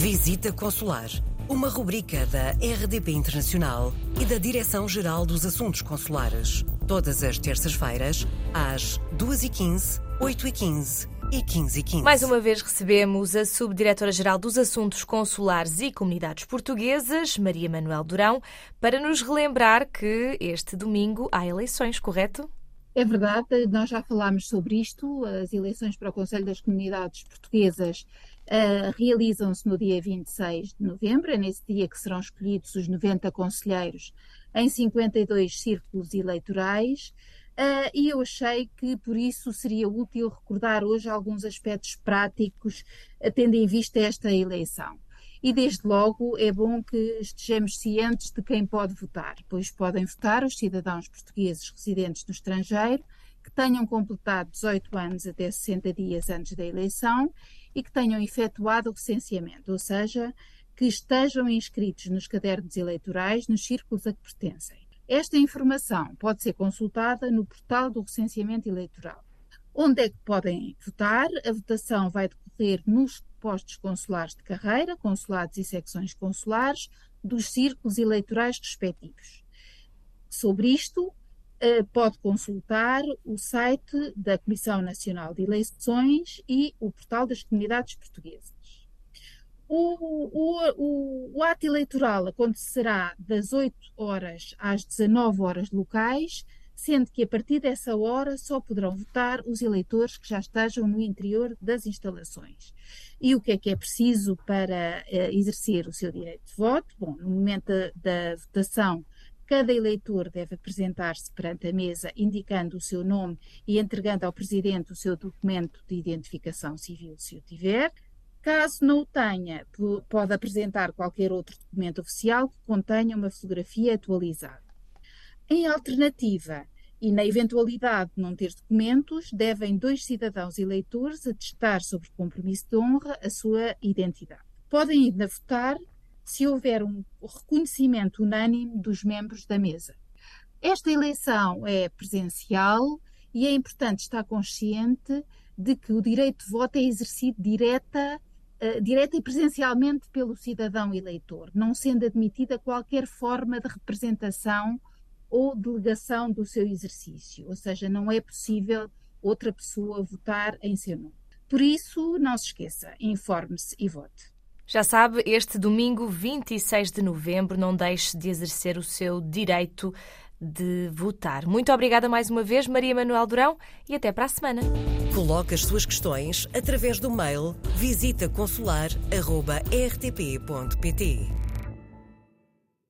Visita Consular, uma rubrica da RDP Internacional e da Direção-Geral dos Assuntos Consulares. Todas as terças-feiras, às 2h15, 8h15 e 15 h Mais uma vez recebemos a Subdiretora-Geral dos Assuntos Consulares e Comunidades Portuguesas, Maria Manuel Durão, para nos relembrar que este domingo há eleições, correto? É verdade, nós já falámos sobre isto. As eleições para o Conselho das Comunidades Portuguesas uh, realizam-se no dia 26 de novembro, é nesse dia que serão escolhidos os 90 conselheiros em 52 círculos eleitorais. Uh, e eu achei que por isso seria útil recordar hoje alguns aspectos práticos, uh, tendo em vista esta eleição. E desde logo é bom que estejamos cientes de quem pode votar, pois podem votar os cidadãos portugueses residentes no estrangeiro que tenham completado 18 anos até 60 dias antes da eleição e que tenham efetuado o recenseamento, ou seja, que estejam inscritos nos cadernos eleitorais nos círculos a que pertencem. Esta informação pode ser consultada no portal do recenseamento eleitoral. Onde é que podem votar? A votação vai decorrer nos postos consulares de carreira, consulados e secções consulares, dos círculos eleitorais respectivos. Sobre isto, pode consultar o site da Comissão Nacional de Eleições e o portal das comunidades portuguesas. O, o, o, o ato eleitoral acontecerá das 8 horas às 19 horas locais, sendo que a partir dessa hora só poderão votar os eleitores que já estejam no interior das instalações. E o que é que é preciso para uh, exercer o seu direito de voto? Bom, no momento da, da votação, cada eleitor deve apresentar-se perante a mesa indicando o seu nome e entregando ao presidente o seu documento de identificação civil, se o tiver. Caso não o tenha, pode apresentar qualquer outro documento oficial que contenha uma fotografia atualizada. Em alternativa, e na eventualidade de não ter documentos, devem dois cidadãos eleitores atestar sobre compromisso de honra a sua identidade. Podem ainda votar se houver um reconhecimento unânime dos membros da mesa. Esta eleição é presencial e é importante estar consciente de que o direito de voto é exercido direta, uh, direta e presencialmente pelo cidadão eleitor, não sendo admitida qualquer forma de representação ou delegação do seu exercício, ou seja, não é possível outra pessoa votar em seu nome. Por isso, não se esqueça, informe-se e vote. Já sabe, este domingo 26 de novembro, não deixe de exercer o seu direito de votar. Muito obrigada mais uma vez, Maria Manuel Durão, e até para a semana. Coloque as suas questões através do mail visitaconsular.rtp.pt.